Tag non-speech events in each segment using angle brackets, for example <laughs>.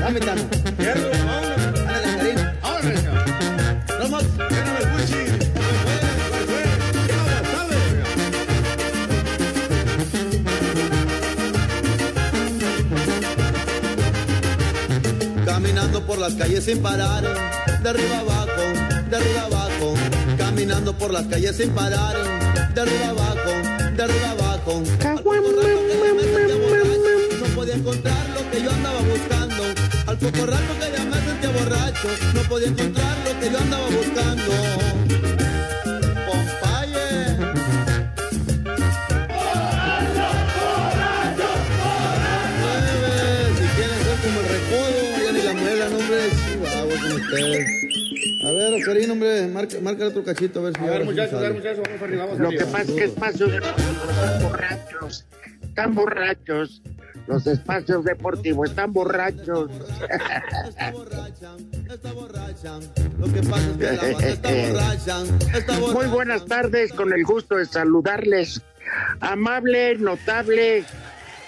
Dame, Tano. Vámonos. Dale, Caminando por las calles sin parar, de arriba abajo, de arriba abajo, caminando por las calles sin parar, de arriba abajo, de arriba abajo. Al poco rato que me sentía borracho, no podía encontrar lo que yo andaba buscando. Al poco rato que ya me sentía borracho, no podía encontrar lo que yo andaba buscando. Pompaye. Nueve, Si quieren ser como el recodo, ya ni la muela, no, hombre. Chihuahua con ustedes. A ver, Oscarino, hombre, marca, marca otro cachito, a ver si A ver, muchachos, a ver, muchachos, vamos arriba, vamos Lo arriba. que pasa es que espacios deportivos están borrachos, están borrachos. Los espacios deportivos están borrachos. Está borracha, está borracha. Lo que pasa es <laughs> que la banda está borracha, está borracha. Muy buenas tardes, con el gusto de saludarles. Amable, notable,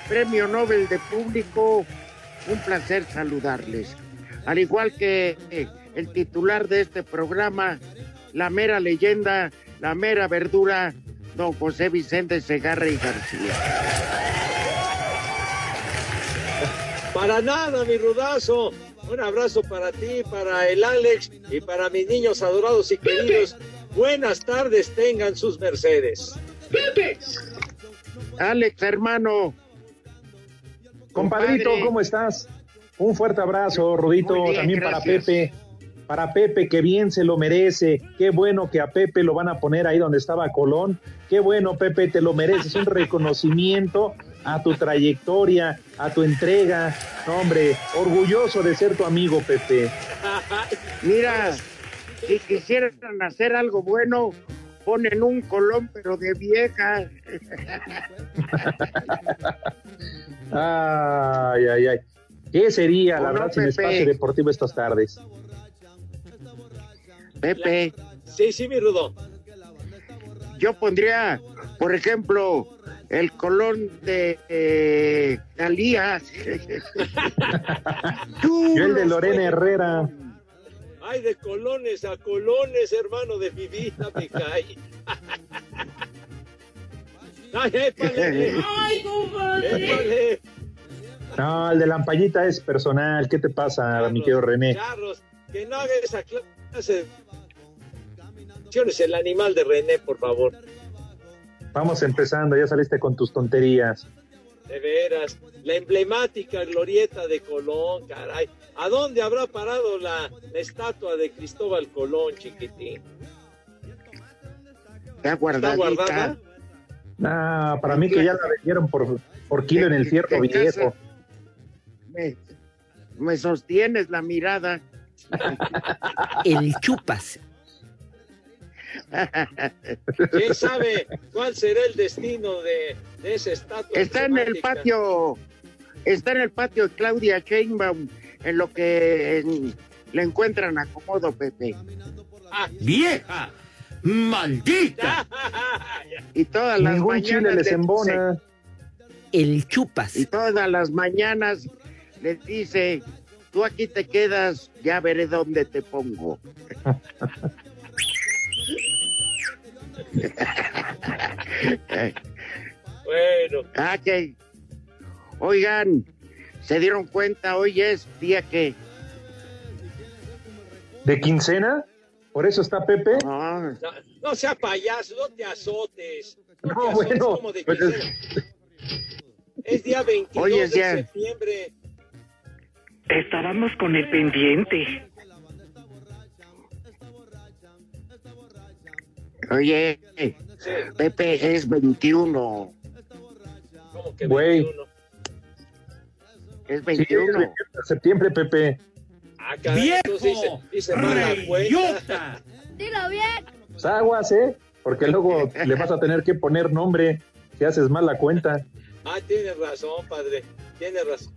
premio Nobel de Público, un placer saludarles. Al igual que el titular de este programa, la mera leyenda, la mera verdura, don José Vicente Segarra y García. Para nada, mi rudazo. Un abrazo para ti, para el Alex y para mis niños adorados y queridos. Buenas tardes tengan sus mercedes. Alex, hermano, Compadrito, Compadre. ¿cómo estás? Un fuerte abrazo, Rudito, bien, también gracias. para Pepe. Para Pepe, que bien se lo merece. Qué bueno que a Pepe lo van a poner ahí donde estaba Colón. Qué bueno, Pepe, te lo mereces. Un reconocimiento a tu trayectoria, a tu entrega. No, hombre, orgulloso de ser tu amigo, Pepe. <laughs> mira, si quisieran hacer algo bueno, ponen un colón, pero de vieja. <laughs> Ay, ay, ay. ¿Qué sería, la verdad, sin espacio deportivo estas tardes? Pepe, Sí, sí, mi rudo. yo pondría, por ejemplo, el colón de eh, Talía. <laughs> Yo el de Lorena Herrera. Ay, de colones a colones, hermano de mi vida, me cae. <laughs> Ay, épale. Ay, Épale. No, el de la ampallita es personal. ¿Qué te pasa, mi querido René? Charros, que no haga esa clase. El animal de René, por favor. Vamos empezando, ya saliste con tus tonterías. De veras, la emblemática glorieta de Colón, caray. ¿A dónde habrá parado la, la estatua de Cristóbal Colón, chiquitín? Está ¿Está guardadita. guardada? Ah, para mí que ya la vendieron por, por kilo en el ¿Qué viejo. me sostienes la mirada. <laughs> El chupas. ¿Quién sabe cuál será el destino de, de esa estatua? Está en el patio, está en el patio de Claudia Sheinbaum, en lo que en- le encuentran acomodo, Pepe. Ah, ¡Vieja! ¡Maldita! <laughs> Y todas las Ningún mañanas chile les le embona. El chupas. y todas las mañanas le dice, tú aquí te quedas, ya veré dónde te pongo. <laughs> <laughs> Bueno, Ah, que, oigan, se dieron cuenta, hoy es día que, ¿De quincena? ¿Por eso está Pepe? no, no, no sea payaso, no te azotes. No, No, te azotes bueno, como de pues quincena. es día 22 Hoy es de día- septiembre. Estábamos con el pendiente. Oye, Pepe es 21. ¿Cómo que Güey. 21? Es Sí, 21. de septiembre, Pepe. Ah, caray, cuenta. ¡Reyota! Dilo bien. Pues aguas, ¿eh? Porque luego le vas a tener que poner nombre si haces mal la cuenta. Ah, tienes razón, padre. Tienes razón.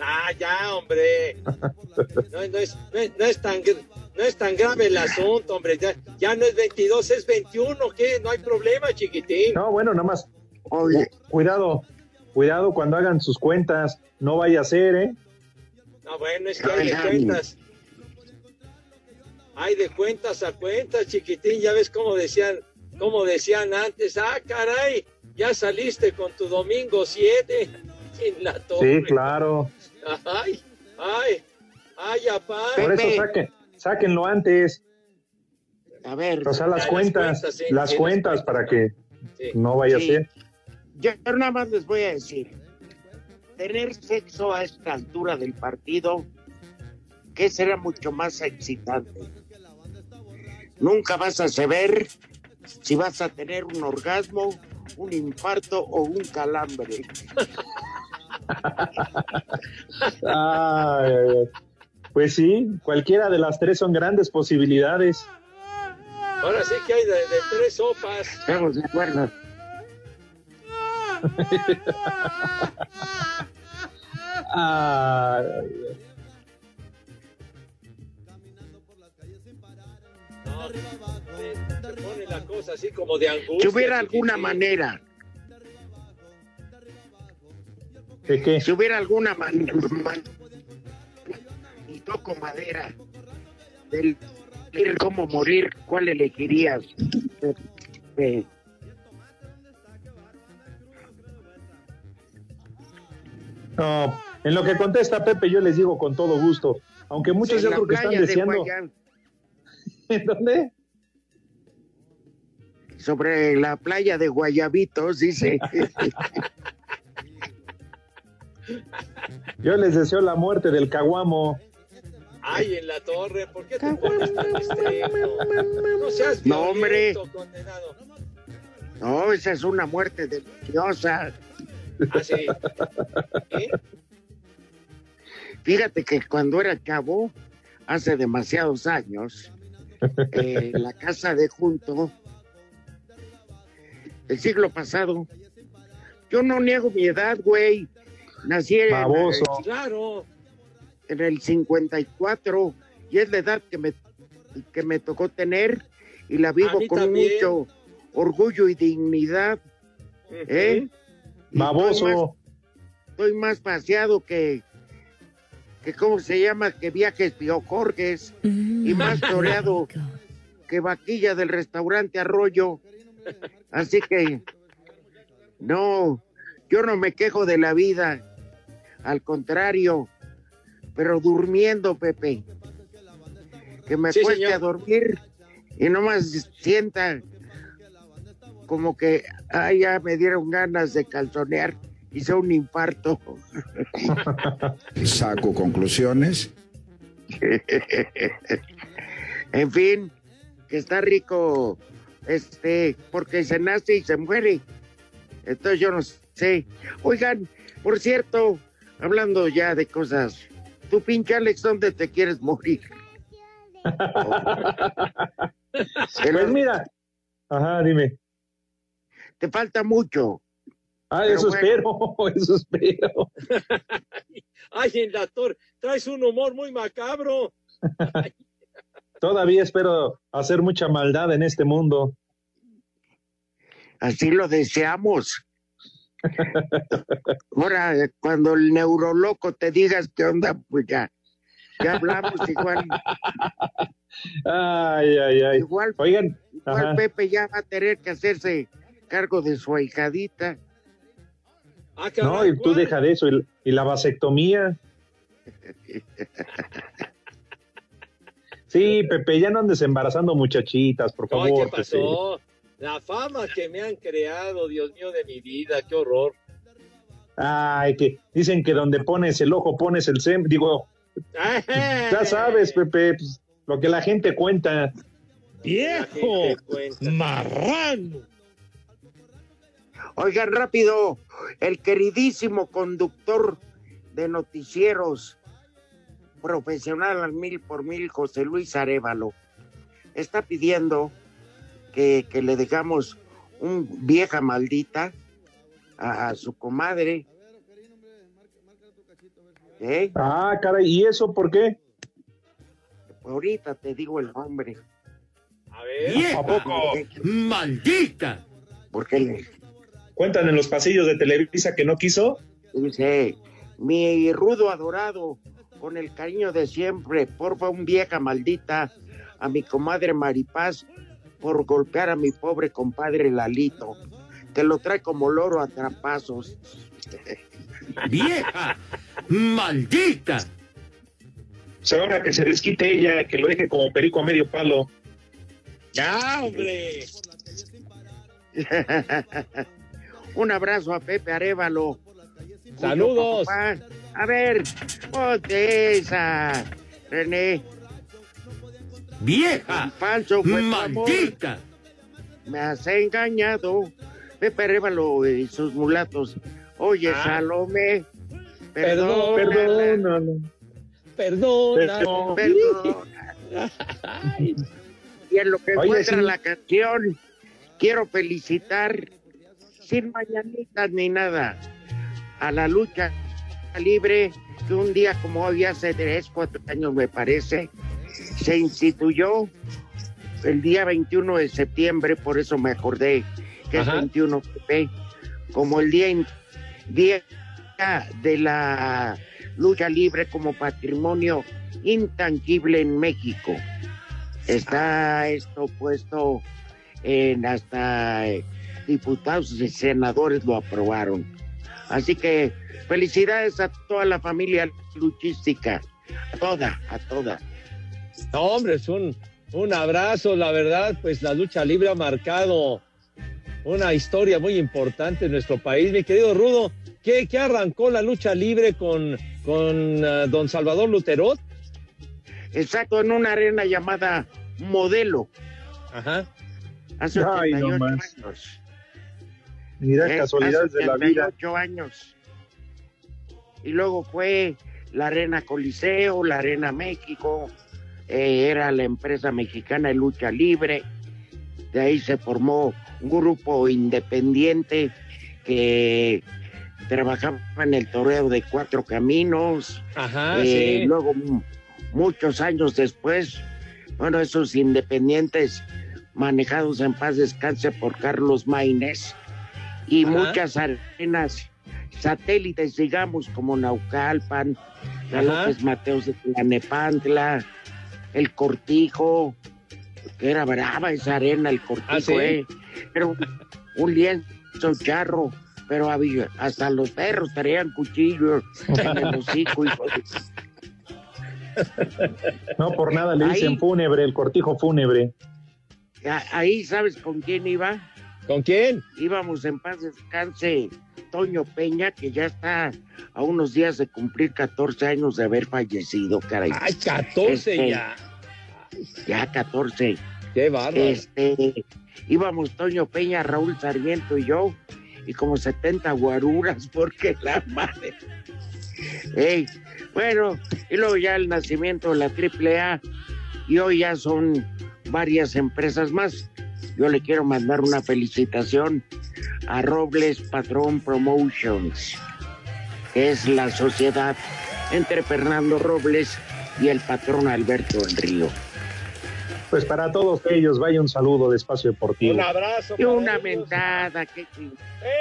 Ah, ya, hombre. <laughs> No, no es, no, es, no es tan, no es tan grave el asunto, hombre. Ya, ya no es 22, es 21. ¿Qué? No hay problema, chiquitín. No, bueno, nada más. Oye, cu- Cuidado, cuidado cuando hagan sus cuentas. No vaya a ser, ¿eh? No, bueno, es que hay de cuentas. Hay de cuentas a cuentas, chiquitín. Ya ves cómo decían, cómo decían antes. Ah, caray, ya saliste con tu domingo 7 en <laughs> la torre. Sí, claro. Ay, ay, ay, apá. Por eso saquen, sáquenlo antes. a ver, O sea, las las cuentas, las cuentas para que Sí. no vaya Sí. a ser. yo nada más les voy a decir. Tener sexo a esta altura del partido, que será mucho más excitante. Nunca vas a saber si vas a tener un orgasmo, un infarto o un calambre. <laughs> Ay, ay, ay. Pues sí, cualquiera de las tres son grandes posibilidades. Ahora sí que hay de, de tres sopas. ¿Estamos de acuerdo? Ay, No, se pone la cosa así como de angustia. Si hubiera alguna chiquitín. manera, ¿De qué? si hubiera alguna manera, y toco madera, del cómo morir, ¿cuál elegirías? Eh, No, en lo que contesta Pepe, yo les digo con todo gusto. Aunque muchos yo creo que están. Guaya- <laughs> ¿En dónde? sobre la playa de Guayabitos, dice. <laughs> Yo les deseo la muerte del caguamo. Ay, en la torre, ¿por qué te pones tan extremo? No seas No, hombre. condenado. No, esa es una muerte deliciosa. Ah, sí. ¿Eh? Fíjate que cuando era chavo, hace demasiados años, eh, la casa de junto, el siglo pasado, yo no niego mi edad, güey. Nací en, Baboso. Claro. En el 54 y es la edad que me, que me tocó tener y la vivo con también. mucho orgullo y dignidad. ¿eh? Y Baboso. estoy más paseado que, que, ¿cómo se llama? Que viajes piocorges y más <laughs> toreado que vaquilla del restaurante Arroyo. Así que, no, yo no me quejo de la vida, al contrario, pero durmiendo, Pepe. Que me Sí, cueste señor. a dormir y nomás sienta como que, ay, ya me dieron ganas de calzonear, hice un infarto. <laughs> Saco conclusiones. <laughs> En fin, que está rico, este, porque se nace y se muere. Entonces yo no sé. Oigan, por cierto, hablando ya de cosas, tú pinche Alex, ¿dónde te quieres morir? <laughs> Pues mira. Ajá, dime. te falta mucho. Ah, Pero eso bueno. espero, <laughs> eso espero. <laughs> Ay, en la torre. Traes un humor muy macabro. Todavía espero hacer mucha maldad en este mundo. Así lo deseamos. Ahora, eh, cuando el neuroloco te digas qué onda, pues ya, ya hablamos igual. Ay, ay, ay. Igual, Oigan, igual ajá. Pepe ya va a tener que hacerse cargo de su ahijadita. Ah, no, y tú deja de eso. Y, y la vasectomía. <laughs> Sí, Pepe, ya no andes embarazando muchachitas, por favor. ¿qué Pepe. pasó? La fama que me han creado, Dios mío de mi vida, qué horror. Ay, que dicen que donde pones el ojo pones el sem. Digo, <laughs> ya sabes, Pepe, pues, lo que la gente cuenta. ¡Viejo! ¡Marrano! Oigan, rápido, el queridísimo conductor de noticieros profesional al mil por mil, José Luis Arevalo, está pidiendo que, que le dejamos un vieja maldita a, a su comadre. ¿Eh? Ah, caray, ¿y eso por qué? Ahorita te digo el nombre. A ver. ¡Vieja! ¿A poco? ¡Maldita! Porque le Cuentan en los pasillos de Televisa que no quiso. dice, mi rudo adorado, con el cariño de siempre, porfa un vieja maldita a mi comadre Maripaz por golpear a mi pobre compadre Lalito, que lo trae como loro a trapazos. <laughs> ¡Vieja! ¡Maldita! Se ahora que se desquite ella, que lo deje como perico a medio palo. ¡Ya, hombre! <laughs> Un abrazo a Pepe Arevalo. Saludos. A ver, ponte esa, René. ¡Vieja! Falso fue. ¡Maldita! Me has engañado. Pepe Arevalo y sus mulatos. Oye, Ah. Salome. Perdón, Perdónala, Perdona. perdona. <laughs> Y en lo que Oye, encuentra sí. la canción, quiero felicitar, sin mañanitas ni nada, a la lucha libre que un día como hoy, hace tres, cuatro años me parece, se instituyó el día 21 de septiembre, por eso me acordé que Ajá. es 21 Pepe, como el día, día de la lucha libre como patrimonio intangible en México. Está esto puesto en hasta eh, diputados y senadores lo aprobaron. Así que felicidades a toda la familia luchística, a toda, a toda. No, hombre, es un, un abrazo, la verdad, pues la lucha libre ha marcado una historia muy importante en nuestro país. Mi querido Rudo, ¿qué, qué arrancó la lucha libre con, con ah, don Salvador Luterot? Exacto, en una arena llamada Modelo, Ajá. hace Ay, no 88 más. años. Mira, ¿eh? casualidades Hace de la vida. 88 años. Y luego fue la Arena Coliseo, la Arena México, eh, era la empresa mexicana de lucha libre. De ahí se formó un grupo independiente que trabajaba en el toreo de cuatro caminos. Ajá, Eh, sí. Luego, muchos años después, bueno, esos independientes manejados en paz descanse por Carlos Maínez y Ajá. muchas arenas satélites, digamos, como Naucalpan, la. López Mateos de Tlanepantla, el Cortijo, que era brava esa arena, el Cortijo, Ah, ¿sí? eh. Era un, un lienzo charro, pero había, hasta los perros traían cuchillos en el hocico. No por nada le Ahí. dicen fúnebre, el cortijo fúnebre. Ahí, ¿sabes con quién iba? ¿Con quién? Íbamos en paz descanse Toño Peña, que ya está a unos días de cumplir 14 años de haber fallecido, caray. Ay, 14 Este, ya. Ya 14. Qué bárbaro. Este, íbamos Toño Peña, Raúl Sarmiento y yo, y como 70 guaruras, <laughs> porque la madre. Ey, bueno, y luego ya el nacimiento de la AAA, y hoy ya son varias empresas más. Yo le quiero mandar una felicitación a Robles Patrón Promotions, que es la sociedad entre Fernando Robles y el patrón Alberto del Río. Pues para todos ellos, vaya un saludo de Espacio Deportivo. Un abrazo. Y una mentada, qué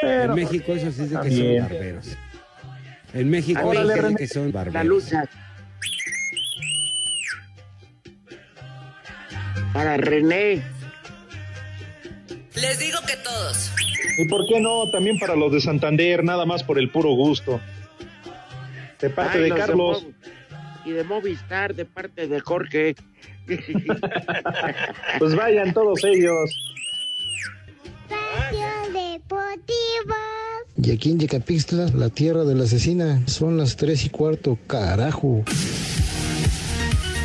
En México eso sí es de que son barberos. En México de René. que son La barberos. lucha. Para René, Les digo que todos. ¿Y por qué no? También para los de Santander, nada más por el puro gusto. De parte ay, de los Carlos. Y de Movistar, de parte de Jorge. <laughs> Pues vayan todos ellos. Y aquí en Yecapixtla, la tierra de la asesina, son las tres y cuarto, carajo.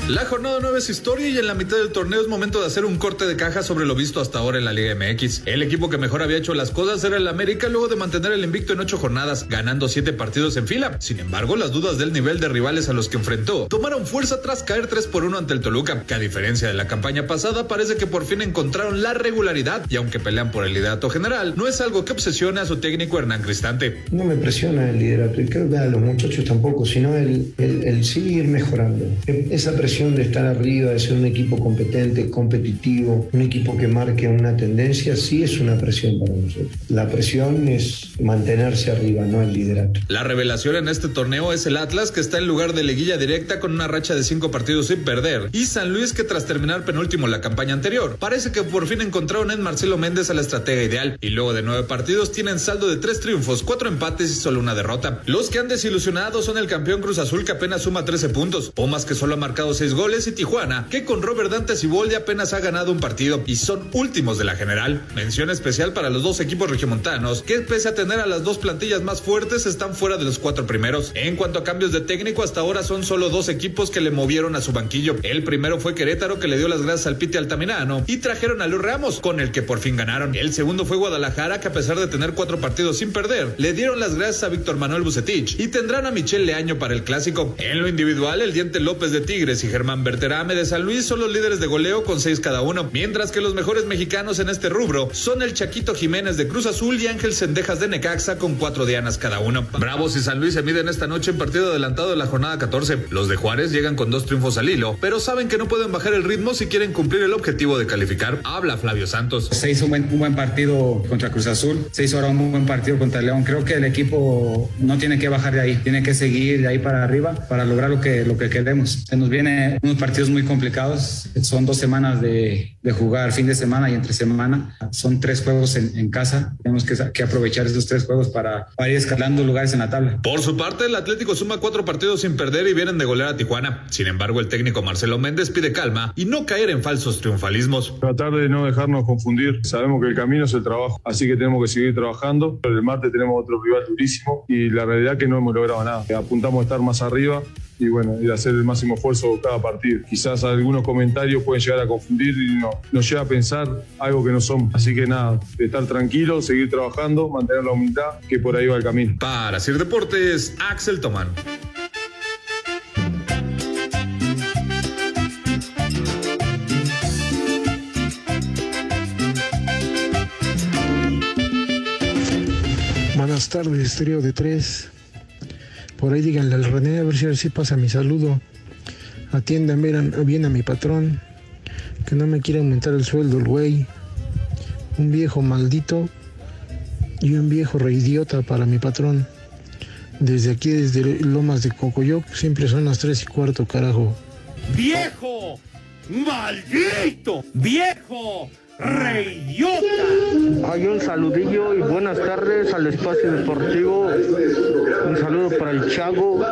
La jornada 9 es historia y en la mitad del torneo es momento de hacer un corte de caja sobre lo visto hasta ahora en la Liga MX. El equipo que mejor había hecho las cosas era el América luego de mantener el invicto en ocho jornadas, ganando siete partidos en fila. Sin embargo, las dudas del nivel de rivales a los que enfrentó tomaron fuerza tras caer 3 por 1 ante el Toluca, que a diferencia de la campaña pasada parece que por fin encontraron la regularidad y aunque pelean por el liderato general, no es algo que obsesione a su técnico Hernán Cristante. No me presiona el liderato y creo que a los muchachos tampoco, sino el, el, el seguir mejorando. Esa presión de estar arriba, de ser un equipo competente, competitivo, un equipo que marque una tendencia, sí es una presión para nosotros. La presión es mantenerse arriba, no el liderato. La revelación en este torneo es el Atlas, que está en lugar de liguilla directa con una racha de cinco partidos sin perder, y San Luis, que tras terminar penúltimo la campaña anterior, parece que por fin encontraron en Marcelo Méndez a la estratega ideal, y luego de nueve partidos tienen saldo de tres triunfos, cuatro empates y solo una derrota. Los que han desilusionado son el campeón Cruz Azul, que apenas suma 13 puntos, Pumas, que solo ha marcado seis goles y Tijuana, que con Robert Dante Siboldi apenas ha ganado un partido y son últimos de la general. Mención especial para los dos equipos regiomontanos, que pese a tener a las dos plantillas más fuertes, están fuera de los cuatro primeros. En cuanto a cambios de técnico, hasta ahora son solo dos equipos que le movieron a su banquillo. El primero fue Querétaro, que le dio las gracias al Pite Altamirano, y trajeron a Luis Ramos, con el que por fin ganaron. El segundo fue Guadalajara, que a pesar de tener cuatro partidos sin perder, le dieron las gracias a Víctor Manuel Bucetich y tendrán a Michel Leaño para el clásico. En lo individual, el Diente López de Tigres y Germán Berterame de San Luis son los líderes de goleo con seis cada uno, mientras que los mejores mexicanos en este rubro son el Chaquito Jiménez de Cruz Azul y Ángel Sendejas de Necaxa con cuatro dianas cada uno. Bravos y San Luis se miden esta noche en partido adelantado de la jornada 14. Los de Juárez llegan con dos triunfos al hilo, pero saben que no pueden bajar el ritmo si quieren cumplir el objetivo de calificar. Habla Flavio Santos. Se hizo un buen, partido contra Cruz Azul, se hizo ahora un buen partido contra León. Creo que el equipo no tiene que bajar de ahí, tiene que seguir de ahí para arriba para lograr lo que, lo que queremos. Se nos unos partidos muy complicados. Son dos semanas de, de, jugar fin de semana y entre semana. Son tres juegos en, en casa. Tenemos que, que, aprovechar esos tres juegos para, para, ir escalando lugares en la tabla. Por su parte, el Atlético suma cuatro partidos sin perder y vienen de golear a Tijuana. Sin embargo, el técnico Marcelo Méndez pide calma y no caer en falsos triunfalismos. Tratar de no dejarnos confundir. Sabemos que el camino es el trabajo, así que tenemos que seguir trabajando. El martes tenemos otro rival durísimo y la realidad es que no hemos logrado nada. Apuntamos a estar más arriba y bueno, y hacer el máximo esfuerzo cada partido. Quizás algunos comentarios pueden llegar a confundir y no, nos lleva a pensar algo que no somos. Así que nada, estar tranquilo, seguir trabajando, mantener la humildad, que por ahí va el camino. Para Sir Deportes, Axel Tomán. Buenas tardes, trío de tres. Por ahí díganle al René a ver si así pasa mi saludo. Atiendan bien a mi patrón. Que no me quiere aumentar el sueldo el güey. Un viejo maldito y un viejo reidiota para mi patrón. Desde aquí, desde Lomas de Cocoyoc, siempre son las tres y cuarto, carajo. ¡Viejo! ¡Maldito! ¡Viejo! ¡Reyota! Hay un saludillo y buenas tardes al espacio deportivo. Un saludo para el Chago,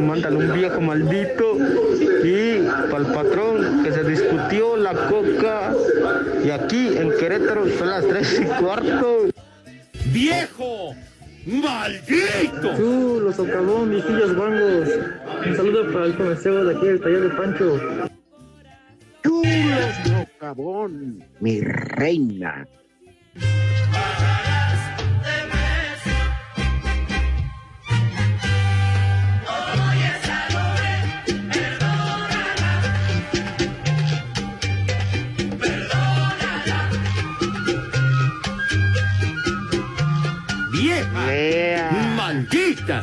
mándale un viejo maldito. Y para el patrón que se discutió la coca. Y aquí en Querétaro son las tres y cuarto. ¡Viejo! ¡Maldito! Tú, los socavón, viejillos guangos. Un saludo para el comercial de aquí del taller de Pancho. Chulos mi reina. ¡Maldita!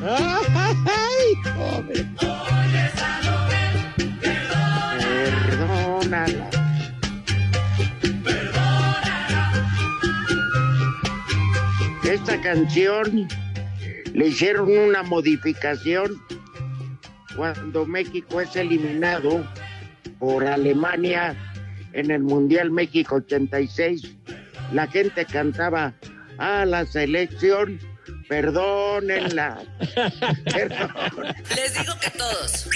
<laughs> ¡Ay, joder! Canción le hicieron una modificación cuando México es eliminado por Alemania en el Mundial México 86. La gente cantaba a la selección, perdónenla. <laughs> Perdón. Les digo que todos.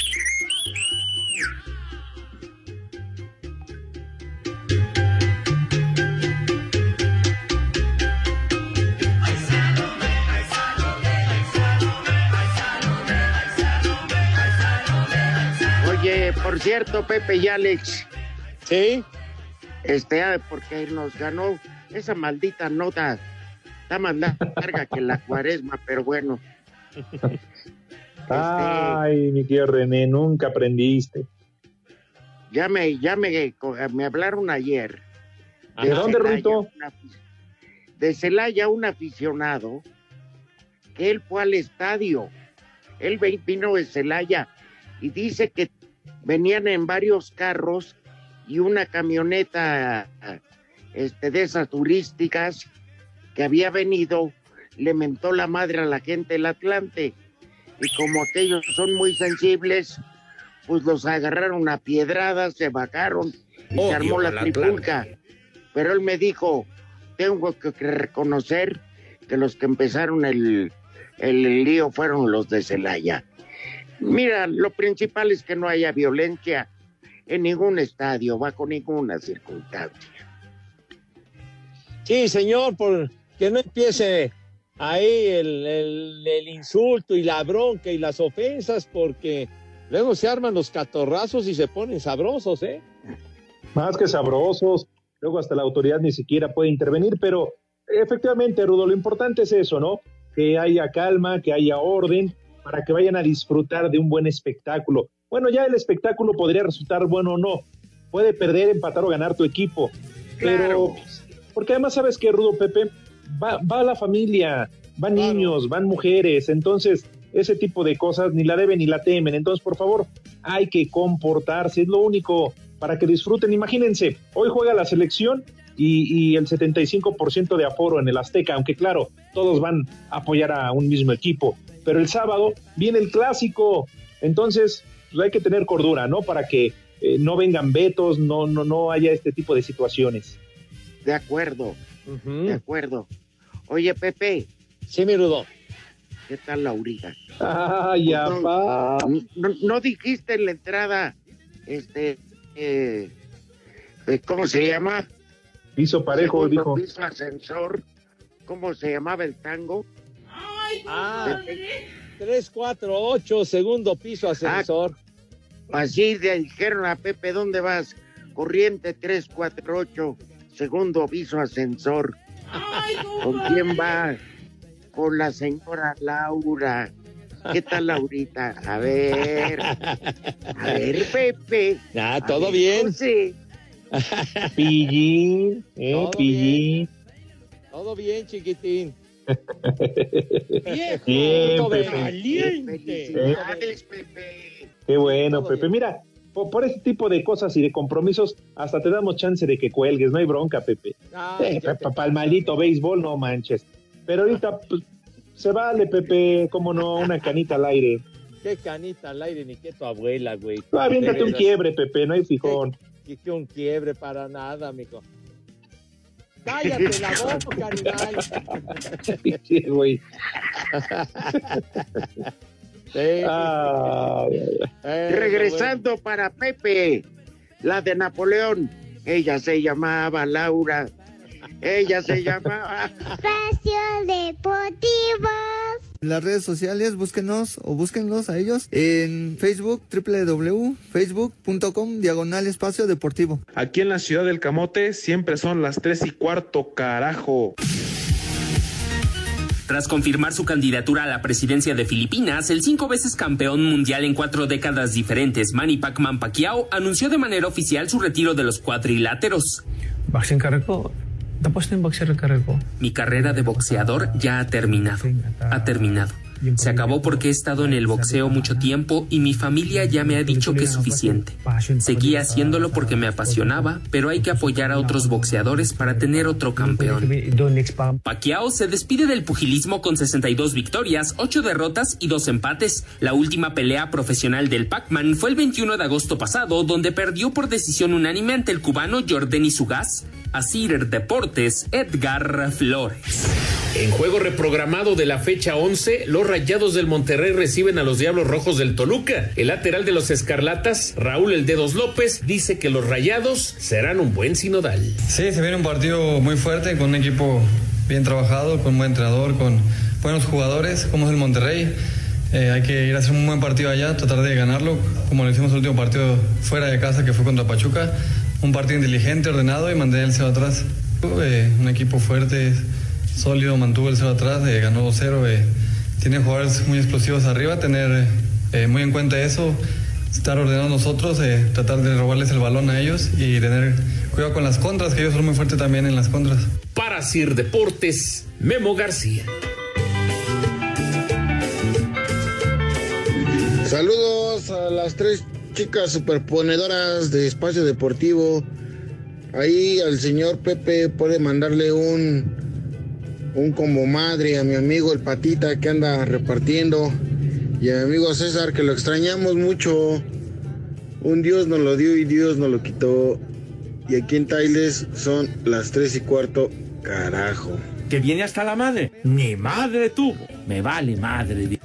Por cierto, Pepe y Alex. Sí. Este, porque nos ganó esa maldita nota. Está más larga que la cuaresma, pero bueno. Ay, mi tío René, nunca aprendiste. Ya me, ya me, me hablaron ayer. ¿De dónde, Celaya, una- De Celaya, un aficionado, que él fue al estadio. Él vino de Celaya y dice que venían en varios carros y una camioneta este, de esas turísticas que había venido le mentó la madre a la gente del Atlante. Y como aquellos son muy sensibles, pues los agarraron a piedradas, se bajaron y se armó la Atlante. tripulca. Pero él me dijo, tengo que que reconocer que los que empezaron el, el lío fueron los de Celaya. Mira, lo principal es que no haya violencia en ningún estadio, bajo ninguna circunstancia. Sí, señor, por que no empiece ahí el, el- el insulto y la bronca y las ofensas, porque luego se arman los catorrazos y se ponen sabrosos, ¿eh? Más que sabrosos, luego hasta la autoridad ni siquiera puede intervenir, pero efectivamente, Rudo, lo importante es eso, ¿no? Que haya calma, que haya orden, para que vayan a disfrutar de un buen espectáculo. Bueno, ya el espectáculo podría resultar bueno o no, puede perder, empatar o ganar tu equipo, pero porque además sabes que Rudo Pepe va, va la familia, van niños, van mujeres, entonces ese tipo de cosas ni la deben ni la temen. Entonces, por favor, hay que comportarse, es lo único para que disfruten. Imagínense, hoy juega la selección y, y el 75% de aforo en el Azteca, aunque claro, todos van a apoyar a un mismo equipo. Pero el sábado viene el clásico, entonces pues, hay que tener cordura, ¿no? Para que eh, no vengan vetos, no, no, no haya este tipo de situaciones. De acuerdo, de acuerdo. Oye, Pepe. Sí, mi Rudo. ¿Qué tal, Laurita? Ay, apá. No, no dijiste en la entrada, este, eh, eh, ¿cómo se llama? Piso parejo, Segundo dijo. piso ascensor, ¿cómo se llamaba el tango? Ah, 348, segundo piso ascensor. Así le dijeron a Pepe, ¿dónde vas? Corriente 348, segundo piso ascensor. ¿Con quién va? Con la señora Laura. ¿Qué tal, Laurita? A ver. A ver, Pepe. Ah, todo bien. Sí. <laughs> Pillín, eh, Todo pillín. Todo bien, chiquitín. Bien, Viejo, Pepe. valiente. Felicidades, Pepe. Qué bueno, Pepe. Mira, por, por ese tipo de cosas y de compromisos, hasta te damos chance de que cuelgues, no hay bronca, Pepe. Te- para el maldito béisbol, no manches. Pero ahorita, pues, se vale, Pepe, cómo no, una canita al aire. Qué canita al aire, ni que tu abuela, güey. No, aviéntate un quiebre, Pepe, no hay fijón. Que, que un quiebre para nada, amigo. Cállate la boca, animal. Sí, güey. Sí. Ay, Eh, Regresando para Pepe, la de Napoleón. Ella se llamaba Laura. Ella se llamaba. Espacio Deportivo. Las redes sociales, búsquenos o búsquenlos a ellos en Facebook, www.facebook.com, diagonal espacio deportivo. Aquí en la ciudad del Camote siempre son las tres y cuarto, carajo. Tras confirmar su candidatura a la presidencia de Filipinas, el cinco veces campeón mundial en cuatro décadas diferentes, Manny Pacman Pacquiao, anunció de manera oficial su retiro de los cuadriláteros. Mi carrera de boxeador ya ha terminado. Ha terminado. Se acabó porque he estado en el boxeo mucho tiempo y mi familia ya me ha dicho que es suficiente. Seguí haciéndolo porque me apasionaba, pero hay que apoyar a otros boxeadores para tener otro campeón. Pacquiao se despide del pugilismo con 62 victorias, 8 derrotas y 2 empates. La última pelea profesional del Pac-Man fue el 21 de agosto pasado, donde perdió por decisión unánime ante el cubano Jordani Sugas. Asir Deportes, Edgar Flores. En juego reprogramado de la fecha 11, los Rayados del Monterrey reciben a los Diablos Rojos del Toluca. El lateral de los Escarlatas, Raúl El Dedos López, dice que los Rayados serán un buen sinodal. Sí, se viene un partido muy fuerte con un equipo bien trabajado, con un buen entrenador, con buenos jugadores, como es el Monterrey. Eh, hay que ir a hacer un buen partido allá, tratar de ganarlo, como lo hicimos el último partido fuera de casa que fue contra Pachuca. Un partido inteligente, ordenado y mandé el cero atrás. Eh, un equipo fuerte, sólido, mantuvo el cero atrás, eh, ganó 2-0. eh, tiene jugadores muy explosivos arriba, tener eh, muy en cuenta eso, estar ordenados nosotros, eh, tratar de robarles el balón a ellos y tener cuidado con las contras, que ellos son muy fuertes también en las contras. Para Sir Deportes, Memo García. Saludos a las tres chicas superponedoras de Espacio Deportivo. Ahí al señor Pepe puede mandarle un, un como madre a mi amigo el Patita que anda repartiendo. Y a mi amigo César que lo extrañamos mucho. Un Dios nos lo dio y Dios nos lo quitó. Y aquí en Tailes son las tres y cuarto. Carajo. Que viene hasta la madre. Ni madre tuvo. Me vale madre.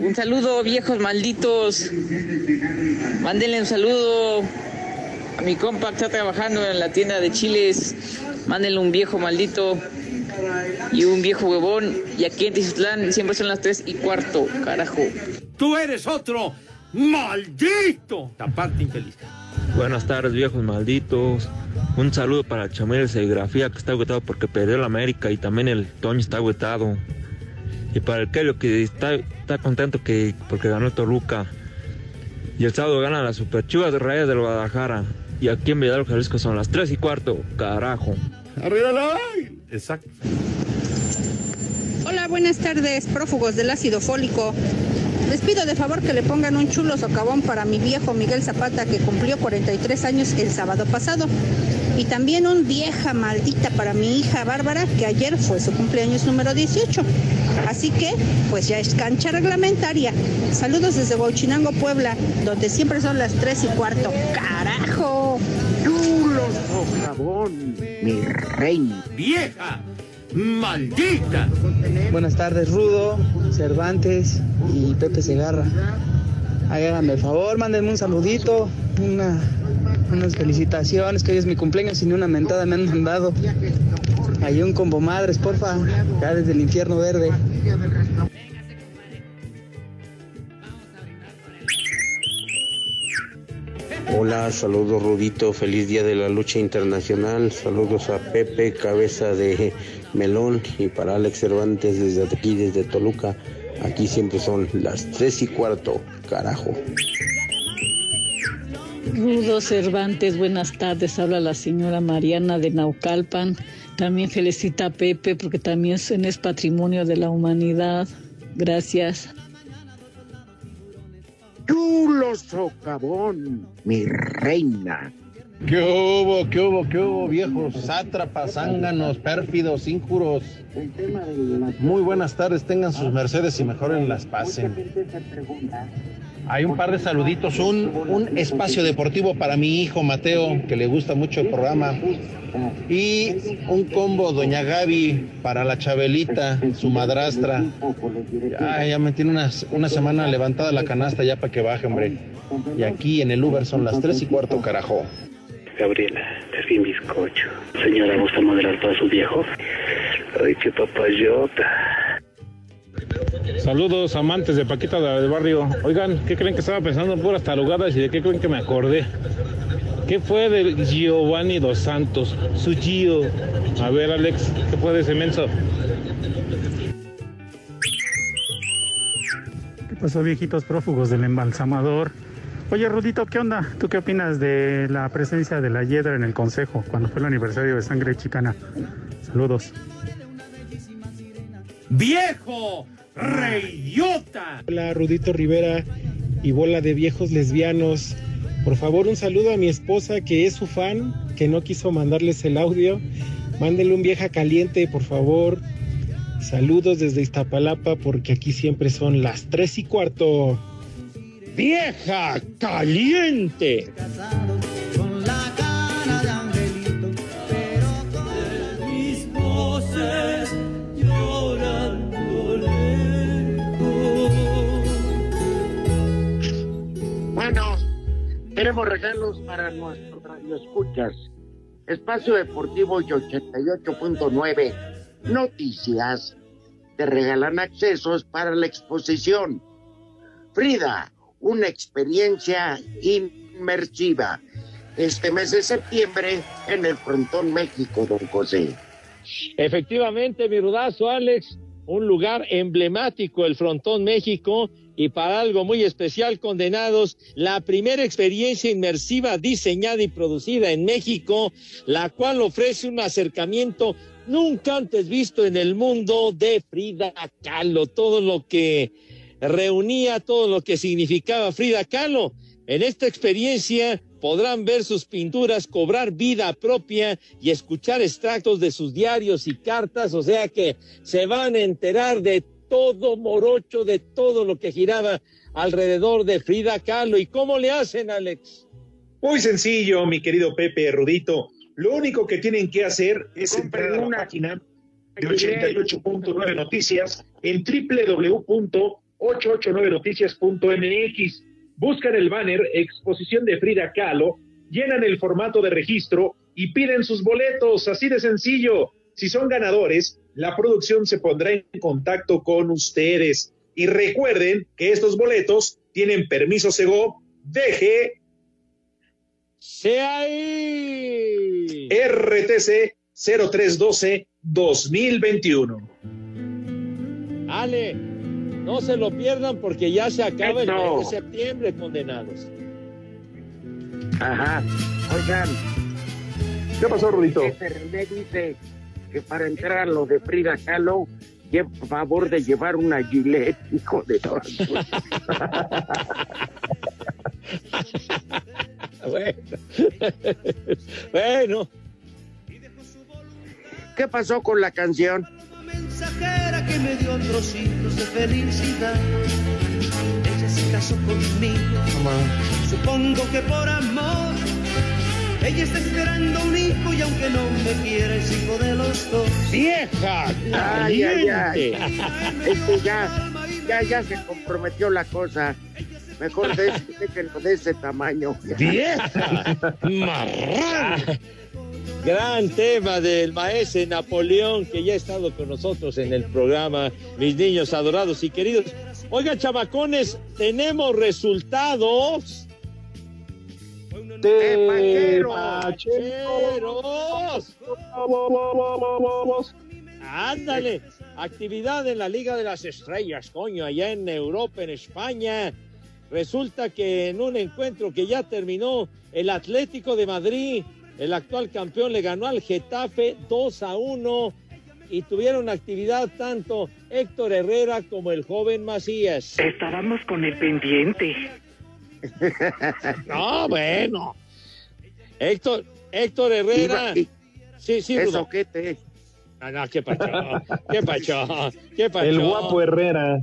Un saludo, viejos malditos. Mándenle un saludo a mi compa que está trabajando en la tienda de chiles. Mándenle un viejo maldito y un viejo huevón. Y aquí en Tizutlán siempre son las tres y cuarto, carajo. Tú eres otro maldito. Taparte infeliz. Buenas tardes, viejos malditos. Un saludo para el Chamel de Serigrafía que está agotado porque perdió la América y también el Toño está agotado. Y para el Kelio que está, está contento que porque ganó Toluca. Y el sábado gana la Super Chivas de Reyes del Guadalajara. Y aquí en Vidal Jalisco son las 3 y cuarto. Carajo. ¡Arriba la Exacto. Hola, buenas tardes, prófugos del ácido fólico. Les pido de favor que le pongan un chulo socavón para mi viejo Miguel Zapata que cumplió 43 años el sábado pasado. Y también un vieja maldita para mi hija Bárbara que ayer fue su cumpleaños número 18. Así que, pues ya es cancha reglamentaria. Saludos desde Huachinango, Puebla, donde siempre son las 3 y cuarto. ¡Carajo! ¡Chulo socavón, mi reina! ¡Vieja! ¡Maldita! Buenas tardes, Rudo, Cervantes y Pepe Segarra. Háganme el favor, mándenme un saludito, una, unas felicitaciones, que hoy es mi cumpleaños y ni una mentada me han mandado. Hay un combo madres, porfa, ya desde el infierno verde. Hola, saludos Rudito, feliz día de la lucha internacional, saludos a Pepe, cabeza de melón y para Alex Cervantes desde aquí, desde Toluca, aquí siempre son las tres y cuarto, carajo. Rudo Cervantes, buenas tardes. Habla la señora Mariana de Naucalpan. También felicita a Pepe porque también es, patrimonio de la humanidad. Gracias. Chulo socavón, mi reina. ¿Qué hubo, qué hubo, qué hubo, viejos sátrapas, zánganos, pérfidos, injuros? Muy buenas tardes, tengan sus mercedes y mejoren las pasen. Hay un par de saluditos, un, un espacio deportivo para mi hijo Mateo, que le gusta mucho el programa. Y un combo Doña Gaby para la Chabelita, su madrastra. Ya, ya me tiene una, una semana levantada la canasta ya para que baje, hombre. Y aquí en el Uber son las tres y cuarto, carajo. Gabriela, es bien bizcocho. Señora, ¿gusta moderar para sus viejos? Ay, qué papayota. Saludos amantes de Paquita del barrio. Oigan, ¿qué creen que estaba pensando en puras tarugadas y de qué creen que me acordé? ¿Qué fue de Giovanni Dos Santos? Su Gio. A ver, Alex, ¿qué fue de ese menso? ¿Qué pasó, viejitos prófugos del embalsamador? Oye, Rudito, ¿qué onda? ¿Tú qué opinas de la presencia de la Hiedra en el Consejo cuando fue el aniversario de Sangre Chicana? Saludos. ¡Viejo! ¡Reyota! Hola, Rudito Rivera y bola de viejos lesbianos. Por favor, un saludo a mi esposa que es su fan, que no quiso mandarles el audio. Mándenle un vieja caliente, por favor. Saludos desde Iztapalapa porque aquí siempre son las tres y cuarto. ¡Vieja caliente! Tenemos regalos para nuestros radioescuchas. Espacio Deportivo y 88.9 Noticias te regalan accesos para la exposición. Frida, una experiencia inmersiva. Este mes de septiembre en el Frontón México, don José. Efectivamente, mi rudazo, Alex, un lugar emblemático, el Frontón México, y para algo muy especial, condenados, la primera experiencia inmersiva diseñada y producida en México, la cual ofrece un acercamiento nunca antes visto en el mundo de Frida Kahlo, todo lo que reunía, todo lo que significaba Frida Kahlo. En esta experiencia podrán ver sus pinturas cobrar vida propia y escuchar extractos de sus diarios y cartas, o sea que se van a enterar de todo morocho, de todo lo que giraba alrededor de Frida Kahlo. ¿Y cómo le hacen, Alex? Muy sencillo, mi querido Pepe Rudito. Lo único que tienen que hacer es entrar a la página de 88.9 Noticias en www.889noticias.mx. Buscan el banner Exposición de Frida Kahlo, llenan el formato de registro y piden sus boletos, así de sencillo. Si son ganadores, la producción se pondrá en contacto con ustedes. Y recuerden que estos boletos tienen permiso Sego, DG, ahí. RTC 0312-2021. Ale, no se lo pierdan porque ya se acaba el mes de septiembre, condenados. Ajá. Oigan. ¿Qué pasó, Rudito? Dice que para entrar a lo de Frida Kahlo, lleve favor de llevar una gilet, hijo de todo. <laughs> bueno. bueno. ¿Qué pasó con la canción? mensajera que me dio trocitos de felicidad. Ella se casó conmigo, supongo que por amor. Ella está esperando un hijo y aunque no me quiera es hijo de los dos. ¡Vieja! Ay, ay, ay. Este ya, ya, ya se comprometió la cosa. Mejor de, de ese tamaño. ¡Vieja! ¡Marrán! Gran tema del maestro Napoleón que ya ha estado con nosotros en el programa, mis niños adorados y queridos. Oigan, chamacones, tenemos resultados. De Pacheros. Ándale, actividad en la Liga de las Estrellas, coño, allá en Europa, en España. Resulta que en un encuentro que ya terminó, el Atlético de Madrid, el actual campeón, le ganó al Getafe 2 a 1 y tuvieron actividad tanto Héctor Herrera como el joven Macías. Estábamos con el pendiente. <laughs> No, bueno. Héctor, Héctor Herrera. Iba- y- Sí, sí, Eso qué te. Ah, no, qué pacho, qué pacho, qué pacho. El guapo Herrera.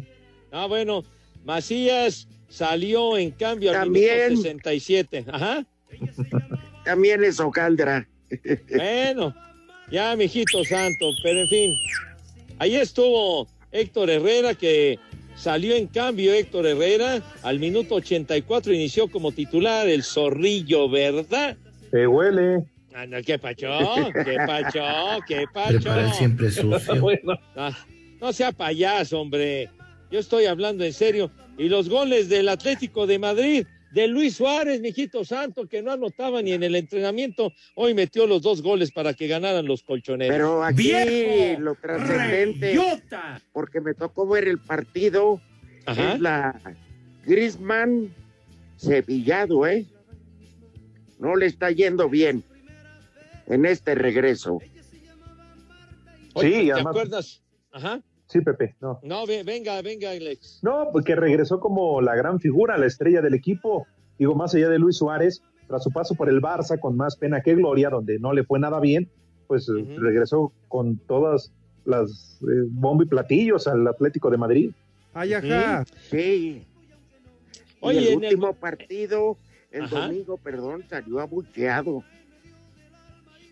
Ah, bueno, Macías salió en cambio al También. minuto 67. Ajá. También es Ocaldra. Bueno, ya, mijito santo, pero en fin. Ahí estuvo Héctor Herrera, que salió en cambio Héctor Herrera. Al minuto 84 inició como titular el zorrillo, ¿verdad? Se huele. Ah, no, ¿Qué pacho? ¿Qué <laughs> pacho? ¿Qué pacho? Prepara el siempre <laughs> sucio. Bueno, Ah, no sea payaso, hombre. Yo estoy hablando en serio. Y los goles del Atlético de Madrid, de Luis Suárez, mijito santo, que no anotaba ni en el entrenamiento, hoy metió los dos goles para que ganaran los colchoneros. Pero aquí ¡Viejo! lo trascendente, ¡Reyota! porque me tocó ver el partido, Ajá. es la Grisman Sevillado, ¿eh? No le está yendo bien en este regreso. Oye, Sí, ¿Te además- acuerdas? Ajá. Sí, Pepe, no. No, ve- venga, venga, Alex. No, porque regresó como la gran figura, la estrella del equipo. Digo, más allá de Luis Suárez, tras su paso por el Barça, con más pena que gloria, donde no le fue nada bien, pues eh, regresó con todas las eh, bombo y platillos al Atlético de Madrid. Ay, ajá. Sí. Oye, y el en el- último partido, el Ajá. domingo, perdón, salió abucheado.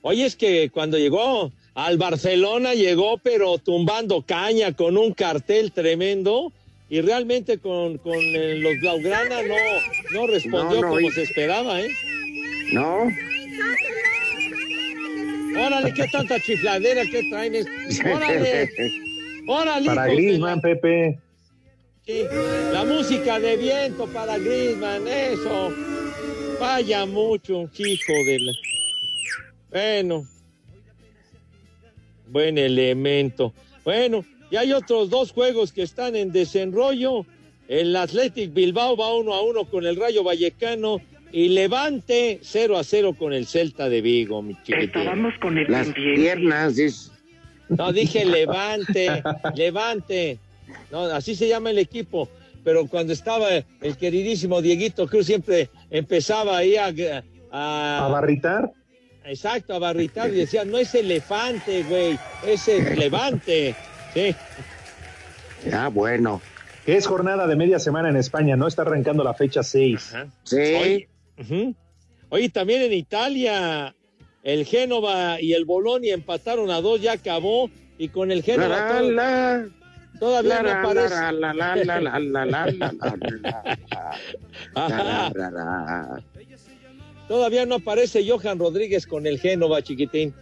Oye, es que cuando llegó al Barcelona llegó pero tumbando caña con un cartel tremendo y realmente con, con eh, los Blaugrana no, no respondió No, no, como y- se esperaba, ¿eh? ¿No? Órale, qué tanta chifladera que traen. Órale. Órale, Para Griezmann, Pepe. Sí, la música de viento para Griezmann, eso. Vaya mucho, hijo de la... Bueno. Buen elemento. Bueno, y hay otros dos juegos que están en desenrollo. El Athletic Bilbao va uno a uno con el Rayo Vallecano y Levante 0 a 0 con el Celta de Vigo, mi chiquitín. Estábamos con el Las pendiente. piernas, es... No, dije Levante, Levante. No, así se llama el equipo. Pero cuando estaba el queridísimo Dieguito Cruz siempre empezaba ahí a... ¿A barritar? Exacto, a barritar y decía, no es elefante, güey, es el levante. Sí. Ah, bueno. Que es jornada de media semana en España, ¿no? Está arrancando la fecha 6. Sí. Oye, también en Italia, el Génova y el Bolonia empataron a dos, ya acabó. Y con el Génova La, todo- la, todavía la, no aparece. Todavía no aparece Johan Rodríguez con el Génova, chiquitín.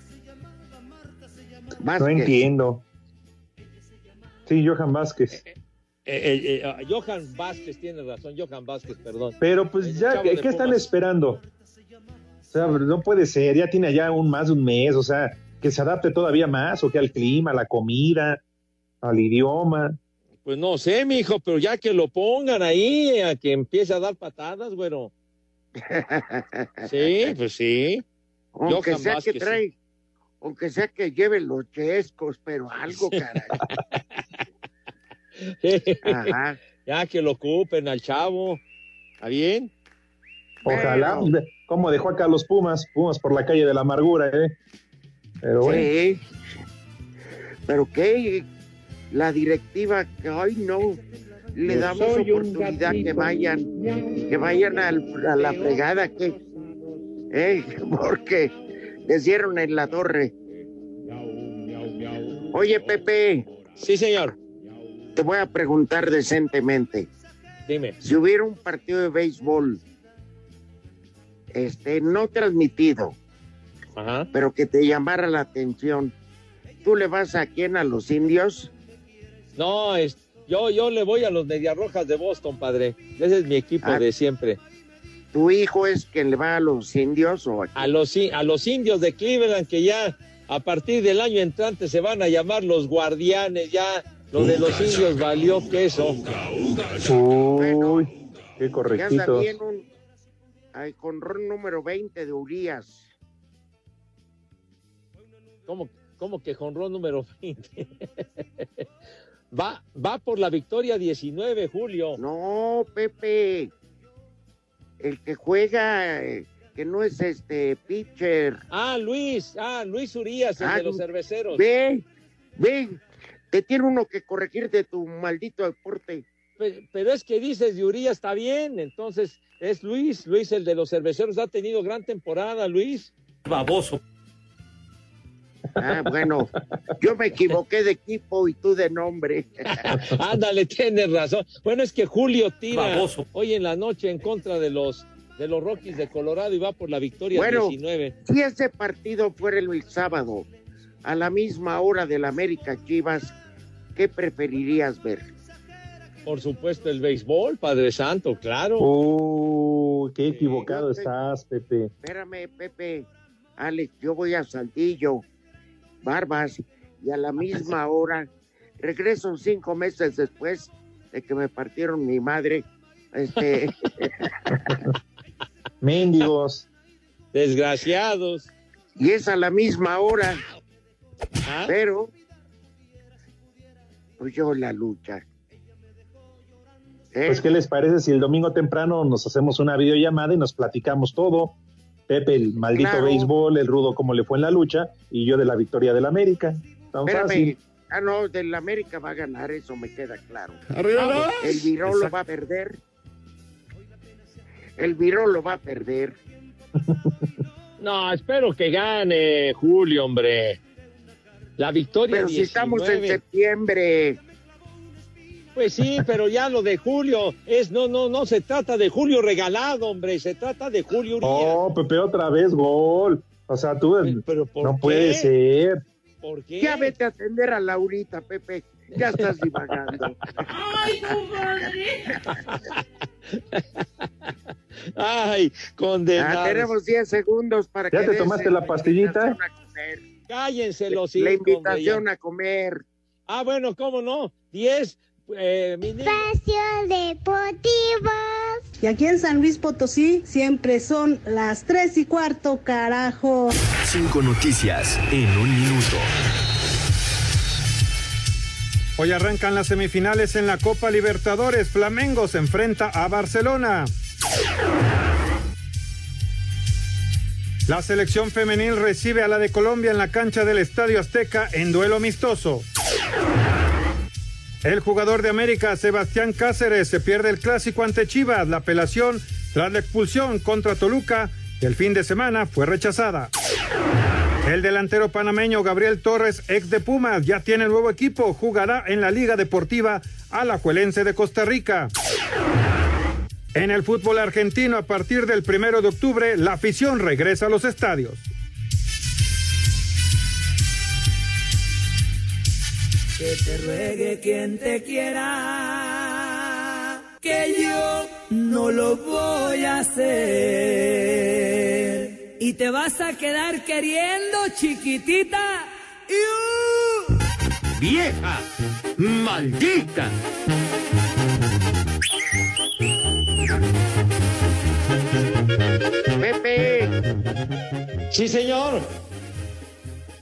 No entiendo. Sí, Johan Vázquez. Eh, eh, eh, ah, Johan Vázquez tiene razón, Johan Vázquez, perdón. Pero pues ya, ¿qué, están esperando? O sea, no puede ser, ya tiene ya un más de un mes, o sea, que se adapte todavía más, o que al clima, a la comida, al idioma. Pues no sé, mi hijo, pero ya que lo pongan ahí, a que empiece a dar patadas, güero. Sí, pues sí. Aunque Johan sea Vázquez, que trae, aunque sea que lleve los chescos, pero algo, caray. Ajá. <laughs> Ya que lo ocupen al chavo. ¿Está bien? Ojalá, de- como dejó acá los Pumas, Pumas por la calle de la amargura, ¿eh? Pero bueno, Sí. Pero qué, la directiva que hoy no le damos oportunidad que vayan, que vayan al- a la fregada, que, eh, <laughs> porque les dieron en la torre. Oye, Pepe. Sí, señor. Te voy a preguntar decentemente. Dime. Si hubiera un partido de béisbol, este, no transmitido, Ajá. pero que te llamara la atención, ¿tú le vas a quién? ¿A los indios? No, es, yo, yo le voy a los Mediarrojas de Boston, padre. Ese es mi equipo Ah. de siempre. ¿Tu hijo es quien le va a los indios o a A los, a los indios de Cleveland que ya a partir del año entrante se van a llamar los guardianes, ya lo de los indios valió queso. Uy, qué correctito. bien un ay, con ron número 20 de Urias? ¿Cómo, cómo que jonrón número 20? <laughs> va, va por la victoria 19, Julio. No, Pepe. El que juega, eh, que no es este pitcher. Ah, Luis, ah, Luis Urias, el Ah, de los cerveceros. Ve, ve, te tiene uno que corregir de tu maldito deporte. Pe- Pero es que dices de Urias está bien, entonces es Luis, Luis el de los cerveceros, ha tenido gran temporada, Luis. Baboso. Ah, bueno, yo me equivoqué de equipo y tú de nombre. <laughs> Ándale, tienes razón. Bueno, es que Julio tira Baboso. hoy en la noche en contra de los de los Rockies de Colorado y va por la victoria Bueno. 19. Si ese partido fuera el sábado, a la misma hora del América Chivas, ¿qué preferirías ver? Por supuesto, el béisbol, Padre Santo, claro. Uy, qué equivocado estás, Pepe. Espérame, Pepe, Alex, yo voy a Saltillo, Barbas, y a la misma hora regreso cinco meses después de que me partieron mi madre. Este, <laughs> Mendigos. Desgraciados. y es a la misma hora, ¿Ah? pero pues yo la lucha. ¿Eh? Pues, ¿qué les parece si el domingo temprano nos hacemos una videollamada y nos platicamos todo? Pepe, el maldito Claro. béisbol, el rudo, cómo le fue en la lucha, y yo de la victoria del América. Tan Espérame. fácil. Ah, no, del América va a ganar, eso me queda claro. Arriba, ¿no? El Virolo va a perder. El Virolo va a perder. <laughs> No, espero que gane Julio, hombre. La victoria Pero si 19. estamos en septiembre. Pues sí, pero ya lo de Julio es no no no se trata de Julio regalado, hombre, se trata de Julio Urias. Oh, Pepe, otra vez gol. O sea, tú Pero ¿por no qué? puede ser. ¿Por qué? Ya vete a atender a Laurita, Pepe. Ya estás divagando. ¡Ay, compadre! ¡Ay, condenado! Ah, tenemos 10 segundos para ¿Ya que te des tomaste la pastillita? Cállense los La invitación a comer. ya. Ah, bueno, ¿cómo no? 10 eh. Espacio Deportivo. Y aquí en San Luis Potosí siempre son las tres y cuarto, carajo. Cinco noticias en un minuto. Hoy arrancan las semifinales en la Copa Libertadores. Flamengo se enfrenta a Barcelona. La selección femenil recibe a la de Colombia en la cancha del Estadio Azteca en duelo amistoso. El jugador de América, Sebastián Cáceres, se pierde el clásico ante Chivas. La apelación tras la expulsión contra Toluca el fin de semana fue rechazada. El delantero panameño Gabriel Torres, ex de Pumas, ya tiene nuevo equipo. Jugará en la Liga Deportiva Alajuelense de Costa Rica. En el fútbol argentino, a partir del primero de octubre, la afición regresa a los estadios. Que te ruegue quien te quiera, que yo no lo voy a hacer. Y te vas a quedar queriendo, chiquitita. ¡Iu! ¡Vieja! ¡Maldita! Pepe. Sí, señor.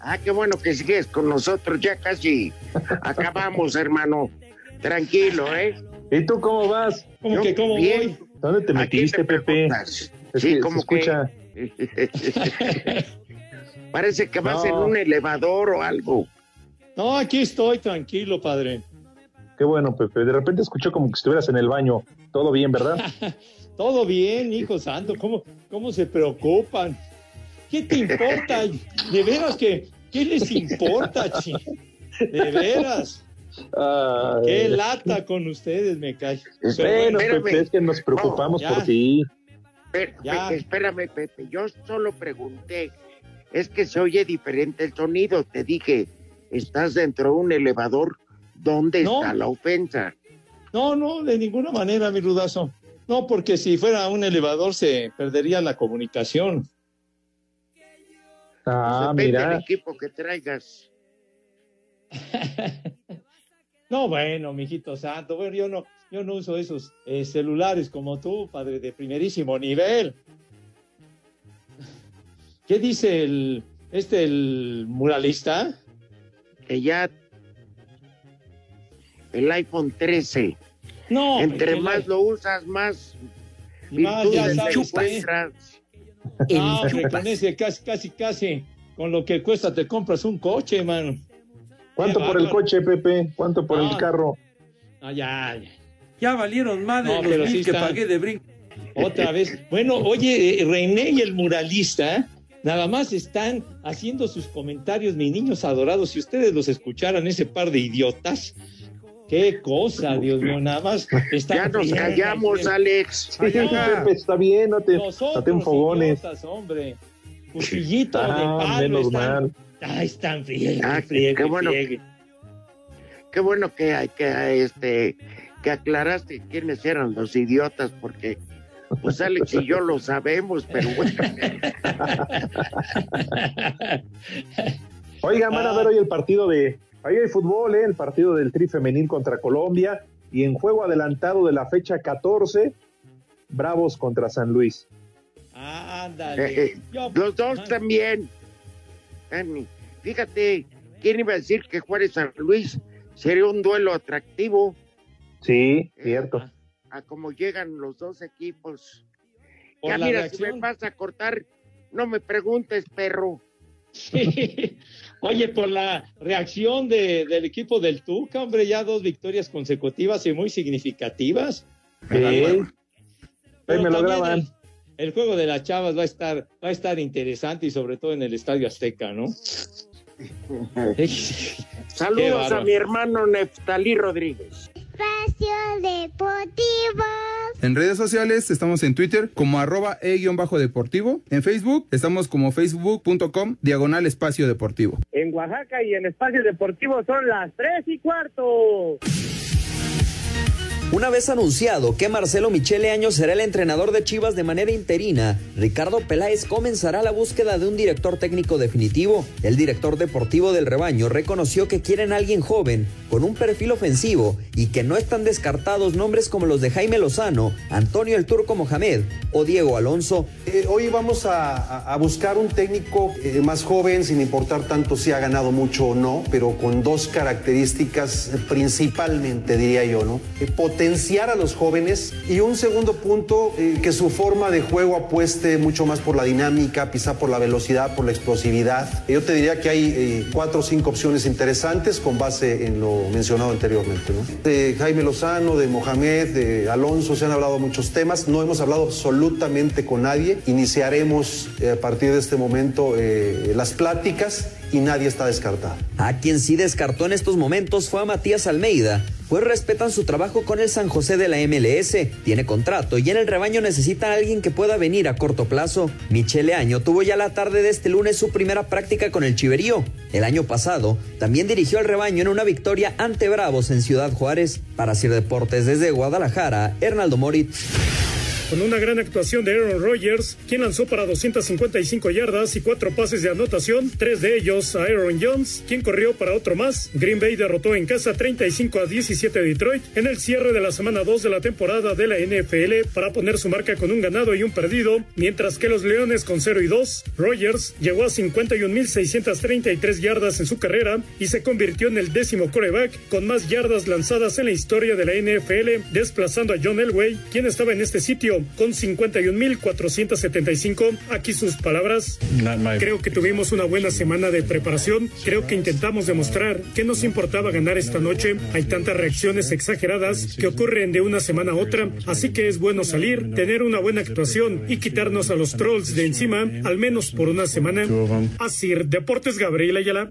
Ah, qué bueno que sigues con nosotros. Ya casi acabamos, hermano. Tranquilo, ¿eh? ¿Y tú cómo vas? ¿Cómo Yo que cómo bien. voy? ¿Dónde te ¿A quién metiste, te Pepe? preguntas? Es Sí, que se como que- escucha. <laughs> Parece que vas No. en un elevador o algo. No, aquí estoy tranquilo, padre. Qué bueno, Pepe. De repente escuchó como que estuvieras en el baño. Todo bien, ¿verdad? <laughs> Todo bien, hijo santo. ¿Cómo, cómo se preocupan? ¿Qué te importa? De veras que, ¿qué les importa, chi? De veras. Ay. Qué lata con ustedes, me cae. Pero Bueno, Espérame. Pepe, es que nos preocupamos No, por ti. Pe- Ya. Pepe, espérame, Pepe. Yo solo pregunté. Es que se oye diferente el sonido. Te dije, estás dentro de un elevador. ¿Dónde No. está la ofensa? No, no, de ninguna manera, mi rudazo. No, porque si fuera un elevador se perdería la comunicación. Ah, Depende del mira. equipo que traigas. <laughs> No, bueno, mijito santo, bueno, yo no, yo no uso esos eh, celulares como tú, padre de primerísimo nivel. <laughs> ¿Qué dice el, este, el muralista? Que ya el iPhone 13. No, Entre más lo usas, más y más ya virtudes sabes encuentras. <laughs> Ah, hombre, con ese casi, casi, casi, con lo que cuesta te compras un coche, mano. ¿Cuánto por el coche, Pepe? ¿Cuánto por Ah. el carro? Ah, ya, ya. Ya valieron más de No, los pero mil sí que pagué de brinco. Otra vez. Bueno, oye, eh, René y el muralista, nada más están haciendo sus comentarios, mis niños adorados. Si ustedes los escucharan, ese par de idiotas, qué cosa, Dios mío, nada más. <laughs> Ya nos bien, callamos, bien. Alex. Sí, Pepe, está bien, no te, no te Nosotros, enfogones. idiotas, hombre. Cuchillito de Ah, palo. menos están, mal. Ay, están friegue, Ah, friegue, qué bueno. friegue. Qué bueno que, que, este, que aclaraste quiénes eran los idiotas, porque pues Alex y yo lo sabemos, pero bueno. <laughs> Oigan, van a ver hoy el partido de. Ahí hay fútbol, ¿eh? El partido del Tri Femenil contra Colombia. Y en juego adelantado de la fecha 14, Bravos contra San Luis. Ándale. Eh, eh, los dos también. Dani, Fíjate, ¿quién iba a decir que Juárez San Luis sería un duelo atractivo Sí, cierto. a cómo llegan los dos equipos? Por ya mira, si me vas a cortar, no me preguntes, perro. Sí. Oye, por la reacción de- del equipo del Tuca, hombre, ya dos victorias consecutivas y muy significativas. Sí. Pero Ahí me lo graban. El, el juego de las Chavas va a estar va a estar interesante y sobre todo en el Estadio Azteca, ¿no? <laughs> Saludos a mi hermano Neftalí Rodríguez. Espacio Deportivo. En redes sociales estamos en Twitter como arroba e-deportivo. En Facebook estamos como facebook.com diagonal espacio deportivo. En Oaxaca y en espacio deportivo son las tres y cuarto. Una vez anunciado que Marcelo Michele Año será el entrenador de Chivas de manera interina, Ricardo Peláez comenzará la búsqueda de un director técnico definitivo. El director deportivo del rebaño reconoció que quieren a alguien joven, con un perfil ofensivo y que no están descartados nombres como los de Jaime Lozano, Antonio el Turco Mohamed o Diego Alonso. Eh, hoy vamos a, buscar un técnico eh, más joven, sin importar tanto si ha ganado mucho o no, pero con dos características principalmente, diría yo, ¿no? Eh, potenciar a los jóvenes y un segundo punto, eh, que su forma de juego apueste mucho más por la dinámica, quizá por la velocidad, por la explosividad. Yo te diría que hay eh, cuatro o cinco opciones interesantes con base en lo mencionado anteriormente. De Jaime Lozano, de Mohamed, de Alonso, se han hablado muchos temas, no hemos hablado absolutamente con nadie. Iniciaremos eh, a partir de este momento las pláticas y nadie está descartado. A quien sí descartó en estos momentos fue a Matías Almeida, pues respetan su trabajo con el San José de la MLS, tiene contrato y en el rebaño necesita a alguien que pueda venir a corto plazo. Michele Año tuvo ya la tarde de este lunes su primera práctica con el Chiverío. El año pasado también dirigió al rebaño en una victoria ante Bravos en Ciudad Juárez. Para Sir Deportes desde Guadalajara, Hernaldo Moritz con una gran actuación de Aaron Rodgers, quien lanzó para 255 yardas y cuatro pases de anotación, tres de ellos a Aaron Jones, quien corrió para otro más. Green Bay derrotó en casa 35 a 17 a Detroit en el cierre de la semana 2 de la temporada de la NFL para poner su marca con un ganado y un perdido, mientras que los Leones con 0 y 2. Rodgers llegó a 51.633 yardas en su carrera y se convirtió en el décimo coreback con más yardas lanzadas en la historia de la NFL, desplazando a John Elway, quien estaba en este sitio con 51.475. Aquí sus palabras. Creo que tuvimos una buena semana de preparación. Creo que intentamos demostrar que nos importaba ganar esta noche. Hay tantas reacciones exageradas que ocurren de una semana a otra. Así que es bueno salir, tener una buena actuación y quitarnos a los trolls de encima, al menos por una semana. Así, Deportes Gabriel Ayala.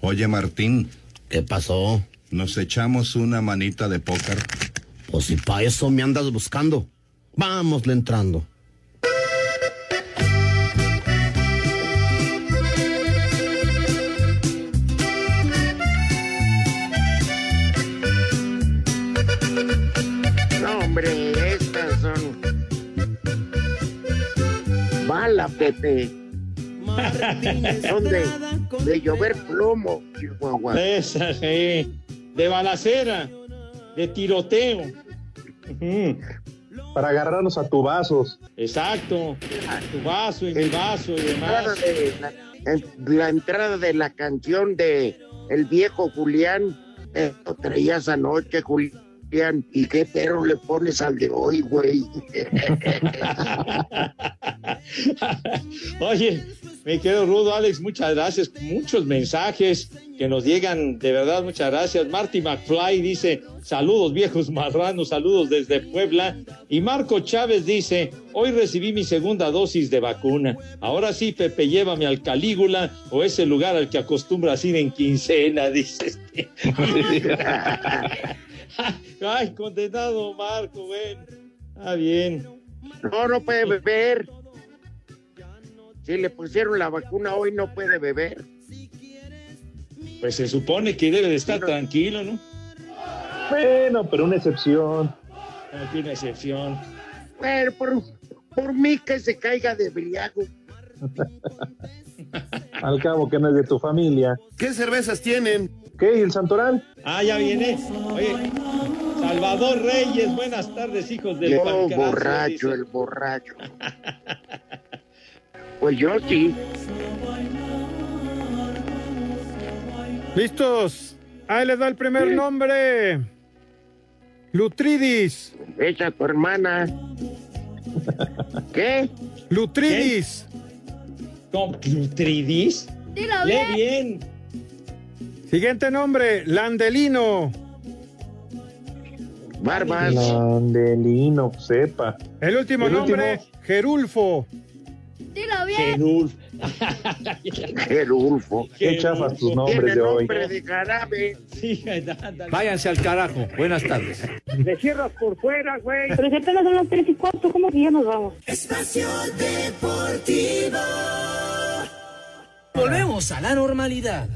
Oye, Martín. ¿Qué pasó? Nos echamos una manita de póker. Pues si para eso me andas buscando. Vámosle entrando. No, hombre, estas son. Mala, Pepe. <laughs> son de, de llover plomo, Chihuahua. Esa, sí de balacera, de tiroteo. Para agarrarnos a tu vasos. Exacto, a tu vaso y mi vaso y demás. la, la, entrada de la canción de El viejo Julián, eh, lo traías anoche, Julián. ¿Y qué perro le pones al de hoy, güey? <laughs> Oye, me quedo rudo, Alex. Muchas gracias. Muchos mensajes que nos llegan. De verdad, muchas gracias. Marty McFly dice: Saludos, viejos marranos. Saludos desde Puebla. Y Marco Chávez dice: Hoy recibí mi segunda dosis de vacuna. Ahora sí, Pepe, llévame al Calígula o ese lugar al que acostumbras ir en quincena, <laughs> dice. Este. <laughs> Ay, condenado Marco, ven. Ah, bien. No, no puede beber. Si le pusieron la vacuna hoy, no puede beber. Pues se supone que debe de estar tranquilo, ¿no? Bueno, pero una excepción. Aquí una excepción. Bueno, por, por mí que se caiga de briago. <laughs> Al cabo que no es de tu familia. ¿Qué cervezas tienen? ¿Qué? ¿Y el Santoral? Ah, ya viene. Oye, Salvador Reyes, buenas tardes, hijos del Yo, borracho, el borracho. <laughs> pues yo sí. ¿Listos? Ahí les da el primer nombre. Lutridis. Esa tu hermana. ¿Qué? Lutridis. ¿Qué? ¿Lutridis? Dilo Lee bien. bien. Siguiente nombre, Landelino. Barbas. Landelino, sepa. El último El nombre, último. Gerulfo. Dilo bien. Gerulfo. <laughs> Gerulfo. Qué chafas tus nombres de hoy. nombre de jarabe. Váyanse al carajo. Buenas tardes. Le cierras por fuera, güey. Pero si apenas son las tres y cuarto, ¿cómo que ya nos vamos? Espacio Deportivo. Volvemos a la normalidad.